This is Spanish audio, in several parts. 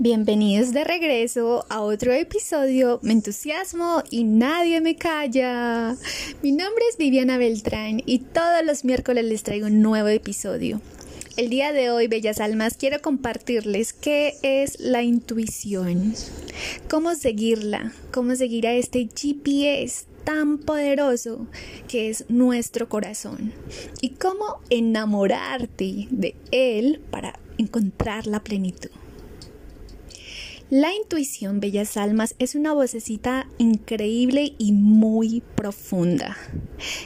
Bienvenidos de regreso a otro episodio. Me entusiasmo y nadie me calla. Mi nombre es Viviana Beltrán y todos los miércoles les traigo un nuevo episodio. El día de hoy, Bellas Almas, quiero compartirles qué es la intuición, cómo seguirla, cómo seguir a este GPS tan poderoso que es nuestro corazón y cómo enamorarte de él para encontrar la plenitud. La intuición, bellas almas, es una vocecita increíble y muy profunda.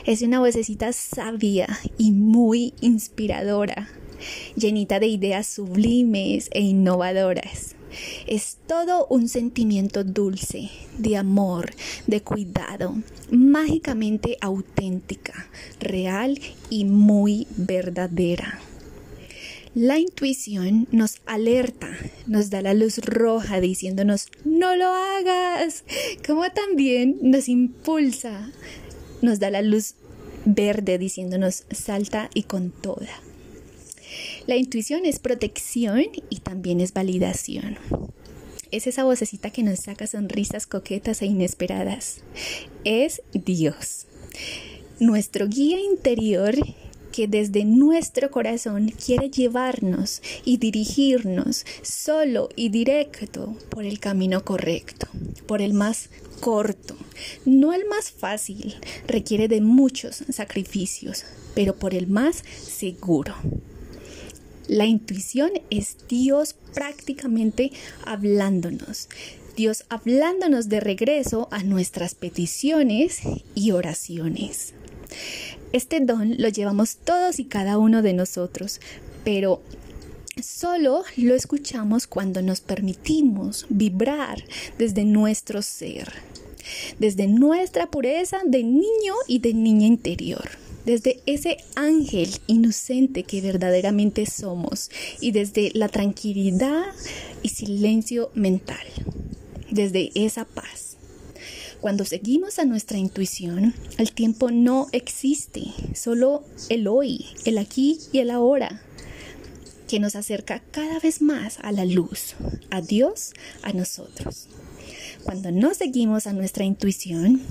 Es una vocecita sabia y muy inspiradora, llenita de ideas sublimes e innovadoras. Es todo un sentimiento dulce, de amor, de cuidado, mágicamente auténtica, real y muy verdadera. La intuición nos alerta, nos da la luz roja diciéndonos no lo hagas, como también nos impulsa, nos da la luz verde diciéndonos salta y con toda. La intuición es protección y también es validación. Es esa vocecita que nos saca sonrisas coquetas e inesperadas. Es Dios. Nuestro guía interior que desde nuestro corazón quiere llevarnos y dirigirnos solo y directo por el camino correcto, por el más corto, no el más fácil, requiere de muchos sacrificios, pero por el más seguro. La intuición es Dios prácticamente hablándonos, Dios hablándonos de regreso a nuestras peticiones y oraciones. Este don lo llevamos todos y cada uno de nosotros, pero solo lo escuchamos cuando nos permitimos vibrar desde nuestro ser, desde nuestra pureza de niño y de niña interior desde ese ángel inocente que verdaderamente somos y desde la tranquilidad y silencio mental, desde esa paz. Cuando seguimos a nuestra intuición, el tiempo no existe, solo el hoy, el aquí y el ahora, que nos acerca cada vez más a la luz, a Dios, a nosotros. Cuando no seguimos a nuestra intuición,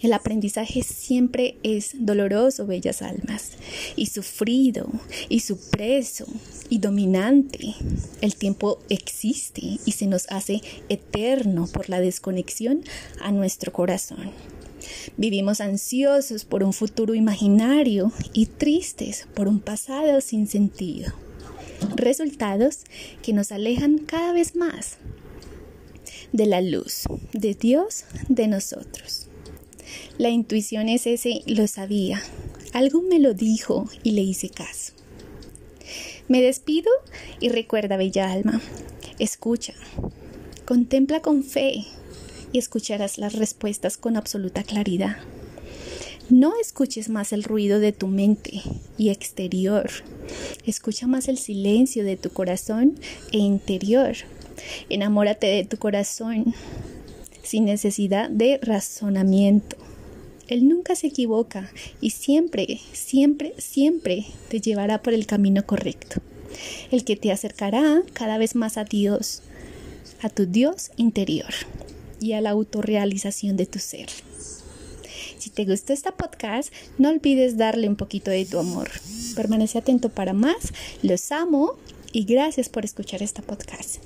el aprendizaje siempre es doloroso, bellas almas, y sufrido, y supreso, y dominante. El tiempo existe y se nos hace eterno por la desconexión a nuestro corazón. Vivimos ansiosos por un futuro imaginario y tristes por un pasado sin sentido. Resultados que nos alejan cada vez más de la luz, de Dios, de nosotros. La intuición es ese, lo sabía. Algo me lo dijo y le hice caso. Me despido y recuerda, bella alma, escucha, contempla con fe y escucharás las respuestas con absoluta claridad. No escuches más el ruido de tu mente y exterior. Escucha más el silencio de tu corazón e interior. Enamórate de tu corazón sin necesidad de razonamiento. Él nunca se equivoca y siempre, siempre, siempre te llevará por el camino correcto, el que te acercará cada vez más a Dios, a tu Dios interior y a la autorrealización de tu ser. Si te gustó esta podcast, no olvides darle un poquito de tu amor. Permanece atento para más. Los amo y gracias por escuchar esta podcast.